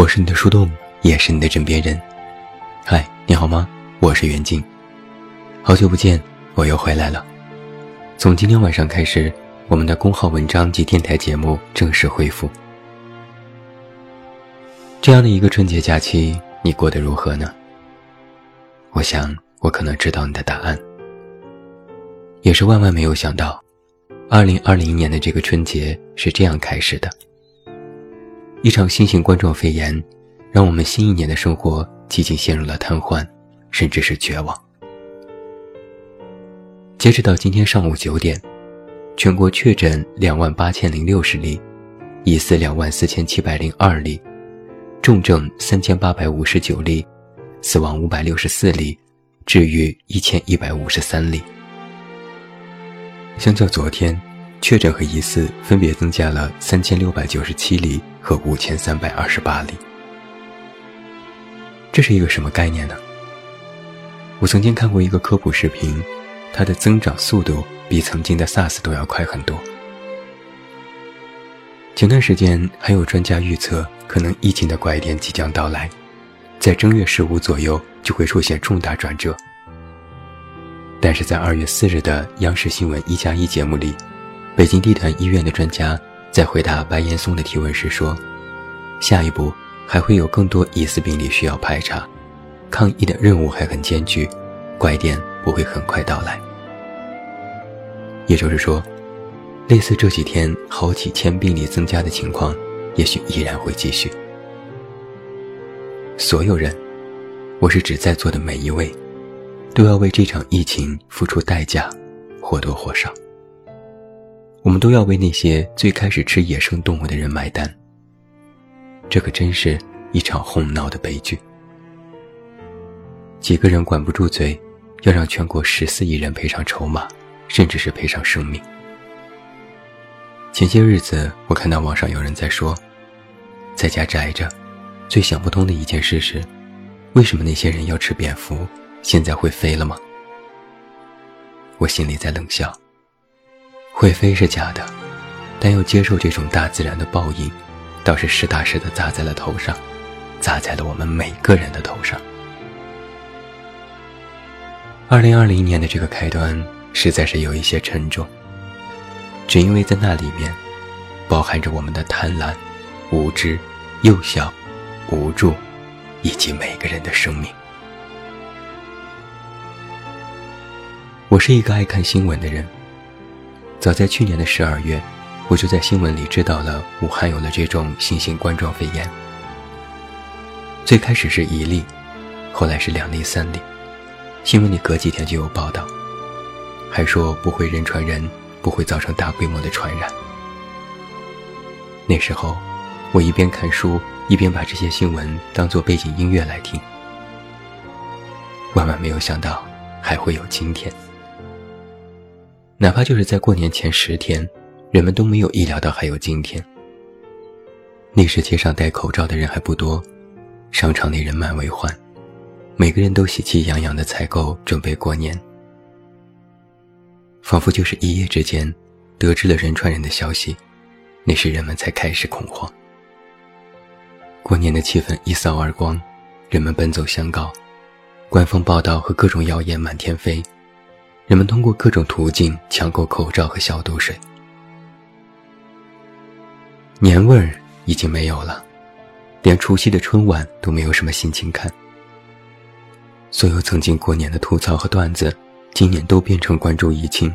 我是你的树洞，也是你的枕边人。嗨，你好吗？我是袁静。好久不见，我又回来了。从今天晚上开始，我们的公号文章及电台节目正式恢复。这样的一个春节假期，你过得如何呢？我想，我可能知道你的答案。也是万万没有想到，二零二零年的这个春节是这样开始的。一场新型冠状肺炎，让我们新一年的生活几近陷入了瘫痪，甚至是绝望。截止到今天上午九点，全国确诊两万八千零六十例，疑似两万四千七百零二例，重症三千八百五十九例，死亡五百六十四例，治愈一千一百五十三例。相较昨天。确诊和疑似分别增加了三千六百九十七例和五千三百二十八例，这是一个什么概念呢？我曾经看过一个科普视频，它的增长速度比曾经的 SARS 都要快很多。前段时间还有专家预测，可能疫情的拐点即将到来，在正月十五左右就会出现重大转折。但是在二月四日的央视新闻一加一节目里。北京地坛医院的专家在回答白岩松的提问时说：“下一步还会有更多疑似病例需要排查，抗疫的任务还很艰巨，拐点不会很快到来。”也就是说，类似这几天好几千病例增加的情况，也许依然会继续。所有人，我是指在座的每一位，都要为这场疫情付出代价，或多或少。我们都要为那些最开始吃野生动物的人买单。这可真是一场哄闹的悲剧。几个人管不住嘴，要让全国十四亿人赔上筹码，甚至是赔上生命。前些日子，我看到网上有人在说，在家宅着，最想不通的一件事是，为什么那些人要吃蝙蝠，现在会飞了吗？我心里在冷笑。会飞是假的，但要接受这种大自然的报应，倒是实打实的砸在了头上，砸在了我们每个人的头上。二零二零年的这个开端实在是有一些沉重，只因为在那里面，包含着我们的贪婪、无知、幼小、无助，以及每个人的生命。我是一个爱看新闻的人。早在去年的十二月，我就在新闻里知道了武汉有了这种新型冠状肺炎。最开始是一例，后来是两例、三例，新闻里隔几天就有报道，还说不会人传人，不会造成大规模的传染。那时候，我一边看书，一边把这些新闻当做背景音乐来听。万万没有想到，还会有今天。哪怕就是在过年前十天，人们都没有意料到还有今天。那时街上戴口罩的人还不多，商场内人满为患，每个人都喜气洋洋的采购准备过年，仿佛就是一夜之间得知了人传人的消息，那时人们才开始恐慌。过年的气氛一扫而光，人们奔走相告，官方报道和各种谣言满天飞。人们通过各种途径抢购口罩和消毒水，年味儿已经没有了，连除夕的春晚都没有什么心情看。所有曾经过年的吐槽和段子，今年都变成关注疫情。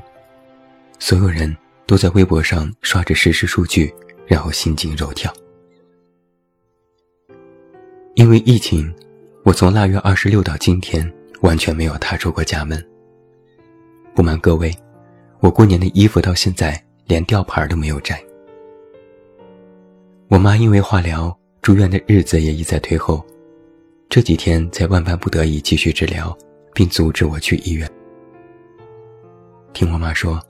所有人都在微博上刷着实时数据，然后心惊肉跳。因为疫情，我从腊月二十六到今天完全没有踏出过家门。不瞒各位，我过年的衣服到现在连吊牌都没有摘。我妈因为化疗住院的日子也一再推后，这几天才万般不得已继续治疗，并阻止我去医院。听我妈说，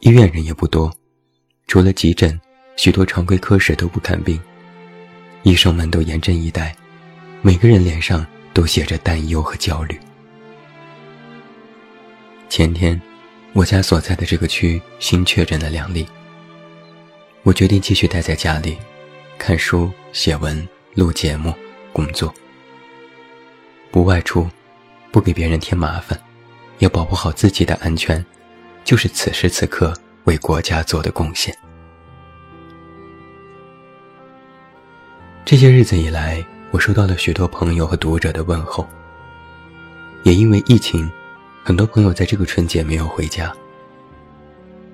医院人也不多，除了急诊，许多常规科室都不看病，医生们都严阵以待，每个人脸上都写着担忧和焦虑。前天，我家所在的这个区新确诊了两例。我决定继续待在家里，看书、写文、录节目、工作，不外出，不给别人添麻烦，也保护好自己的安全，就是此时此刻为国家做的贡献。这些日子以来，我收到了许多朋友和读者的问候。也因为疫情，很多朋友在这个春节没有回家。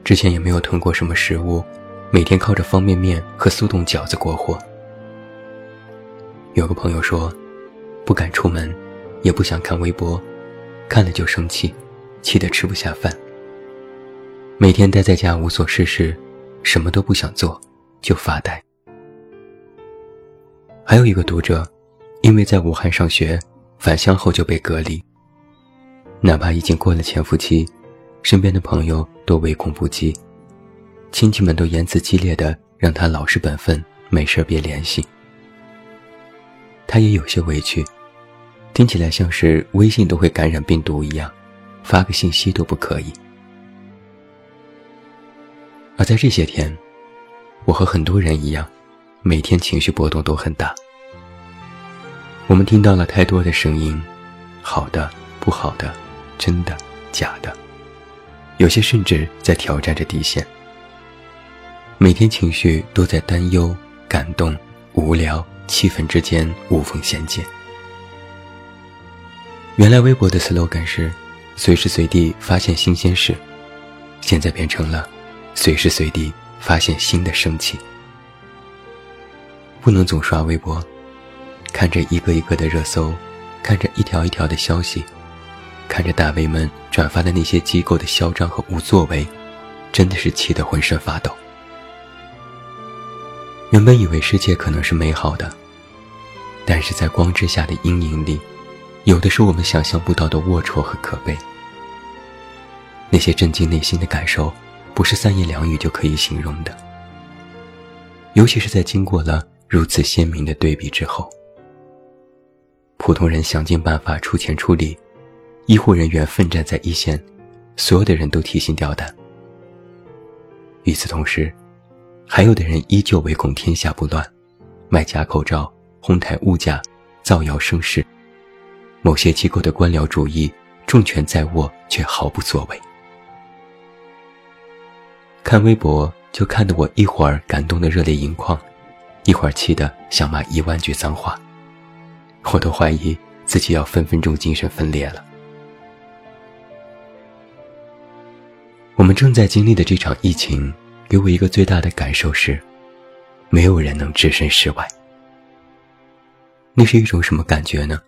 之前也没有囤过什么食物，每天靠着方便面和速冻饺子过活。有个朋友说，不敢出门，也不想看微博，看了就生气，气得吃不下饭。每天待在家无所事事，什么都不想做，就发呆。还有一个读者，因为在武汉上学，返乡后就被隔离。哪怕已经过了潜伏期，身边的朋友都唯恐不及，亲戚们都言辞激烈的让他老实本分，没事别联系。他也有些委屈，听起来像是微信都会感染病毒一样，发个信息都不可以。而在这些天，我和很多人一样，每天情绪波动都很大。我们听到了太多的声音，好的，不好的。真的，假的，有些甚至在挑战着底线。每天情绪都在担忧、感动、无聊、气愤之间无缝衔接。原来微博的 slogan 是“随时随地发现新鲜事”，现在变成了“随时随地发现新的生气”。不能总刷微博，看着一个一个的热搜，看着一条一条的消息。看着大 V 们转发的那些机构的嚣张和无作为，真的是气得浑身发抖。原本以为世界可能是美好的，但是在光之下的阴影里，有的是我们想象不到的龌龊和可悲。那些震惊内心的感受，不是三言两语就可以形容的。尤其是在经过了如此鲜明的对比之后，普通人想尽办法出钱出力。医护人员奋战在一线，所有的人都提心吊胆。与此同时，还有的人依旧唯恐天下不乱，卖假口罩、哄抬物价、造谣生事。某些机构的官僚主义重权在握，却毫不作为。看微博就看得我一会儿感动的热泪盈眶，一会儿气得想骂一万句脏话，我都怀疑自己要分分钟精神分裂了。我们正在经历的这场疫情，给我一个最大的感受是，没有人能置身事外。那是一种什么感觉呢？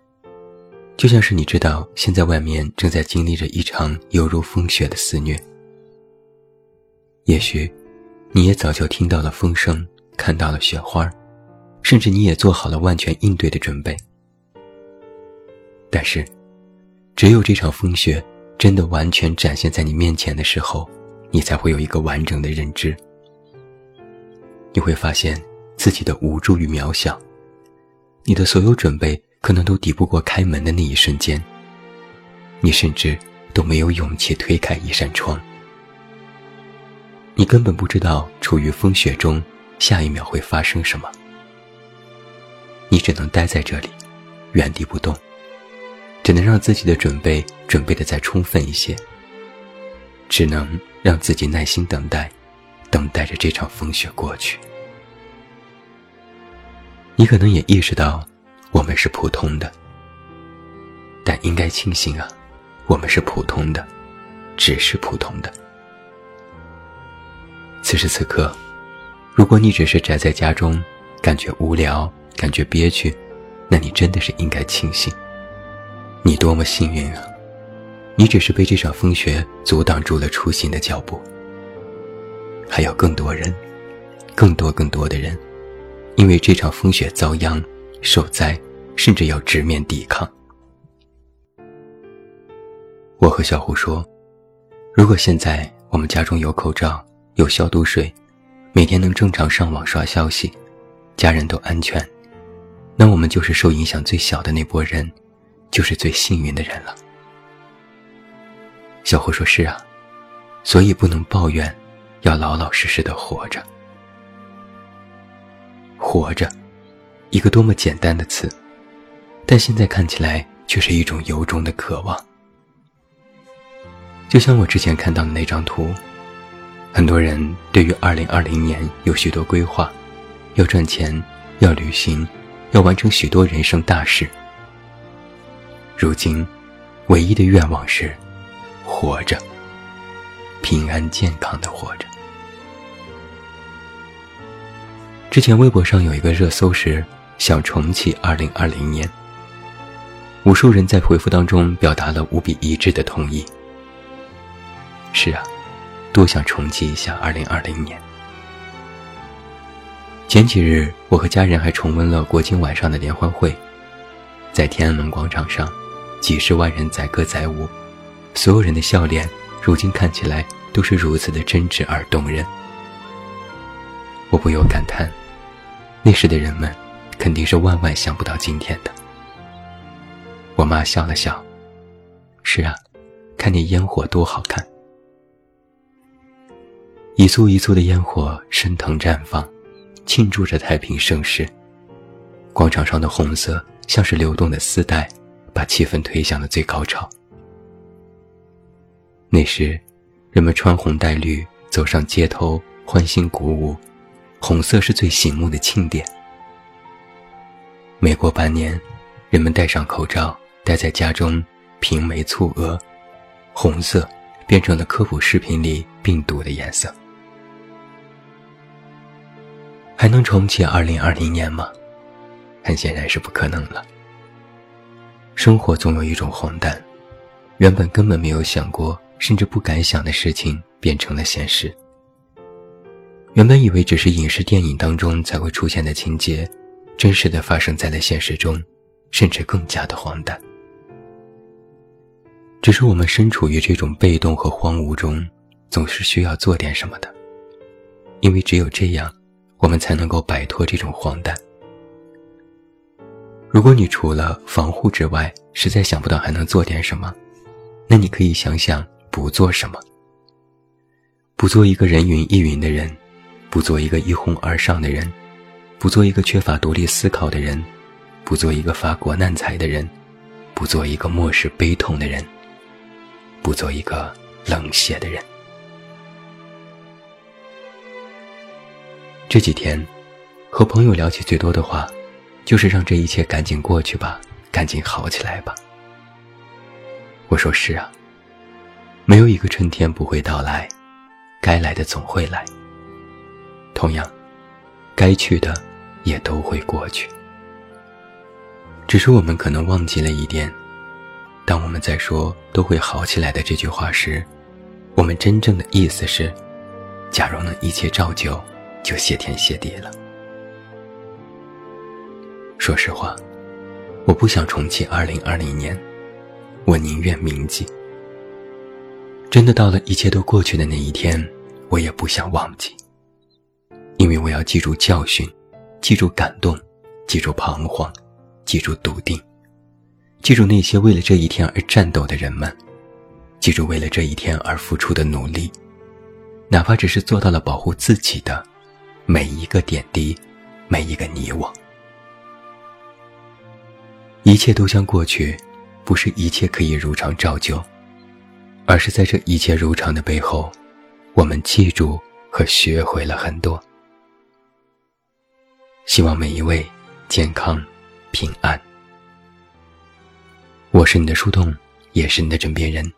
就像是你知道，现在外面正在经历着一场犹如风雪的肆虐。也许，你也早就听到了风声，看到了雪花，甚至你也做好了万全应对的准备。但是，只有这场风雪。真的完全展现在你面前的时候，你才会有一个完整的认知。你会发现自己的无助与渺小，你的所有准备可能都抵不过开门的那一瞬间。你甚至都没有勇气推开一扇窗。你根本不知道处于风雪中，下一秒会发生什么。你只能待在这里，原地不动。只能让自己的准备准备的再充分一些，只能让自己耐心等待，等待着这场风雪过去。你可能也意识到，我们是普通的，但应该庆幸啊，我们是普通的，只是普通的。此时此刻，如果你只是宅在家中，感觉无聊，感觉憋屈，那你真的是应该庆幸。你多么幸运啊！你只是被这场风雪阻挡住了出行的脚步。还有更多人，更多更多的人，因为这场风雪遭殃、受灾，甚至要直面抵抗。我和小胡说：“如果现在我们家中有口罩、有消毒水，每天能正常上网刷消息，家人都安全，那我们就是受影响最小的那波人。”就是最幸运的人了。小胡说：“是啊，所以不能抱怨，要老老实实的活着。活着，一个多么简单的词，但现在看起来却是一种由衷的渴望。就像我之前看到的那张图，很多人对于2020年有许多规划，要赚钱，要旅行，要完成许多人生大事。如今，唯一的愿望是活着，平安健康的活着。之前微博上有一个热搜是“想重启2020年”，无数人在回复当中表达了无比一致的同意。是啊，多想重启一下2020年。前几日，我和家人还重温了国庆晚上的联欢会，在天安门广场上，几十万人载歌载舞，所有人的笑脸，如今看起来都是如此的真挚而动人。我不由感叹，那时的人们，肯定是万万想不到今天的。我妈笑了笑，是啊，看那烟火多好看。一簇一簇的烟火升腾绽放，庆祝着太平盛世。广场上的红色像是流动的丝带，把气氛推向了最高潮。那时，人们穿红戴绿走上街头，欢欣鼓舞，红色是最醒目的庆典。每过半年，人们戴上口罩，待在家中，平眉蹙额，红色变成了科普视频里病毒的颜色。还能重启二零二零年吗？很显然是不可能了。生活总有一种荒诞，原本根本没有想过，甚至不敢想的事情变成了现实。原本以为只是影视电影当中才会出现的情节，真实的发生在了现实中，甚至更加的荒诞。只是我们身处于这种被动和荒芜中，总是需要做点什么的，因为只有这样。我们才能够摆脱这种荒诞。如果你除了防护之外，实在想不到还能做点什么，那你可以想想不做什么。不做一个人云亦云的人，不做一个一哄而上的人，不做一个缺乏独立思考的人，不做一个发国难财的人，不做一个漠视悲痛的人，不做一个冷血的人。这几天，和朋友聊起最多的话，就是让这一切赶紧过去吧，赶紧好起来吧。我说是啊，没有一个春天不会到来，该来的总会来。同样，该去的也都会过去。只是我们可能忘记了一点，当我们在说“都会好起来”的这句话时，我们真正的意思是：假如能一切照旧。就谢天谢地了。说实话，我不想重启二零二零年，我宁愿铭记。真的到了一切都过去的那一天，我也不想忘记，因为我要记住教训，记住感动，记住彷徨，记住笃定，记住那些为了这一天而战斗的人们，记住为了这一天而付出的努力，哪怕只是做到了保护自己的。每一个点滴，每一个你我，一切都将过去，不是一切可以如常照旧，而是在这一切如常的背后，我们记住和学会了很多。希望每一位健康平安。我是你的树洞，也是你的枕边人。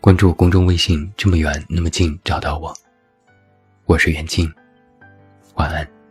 关注公众微信，这么远那么近，找到我。我是袁静。晚安。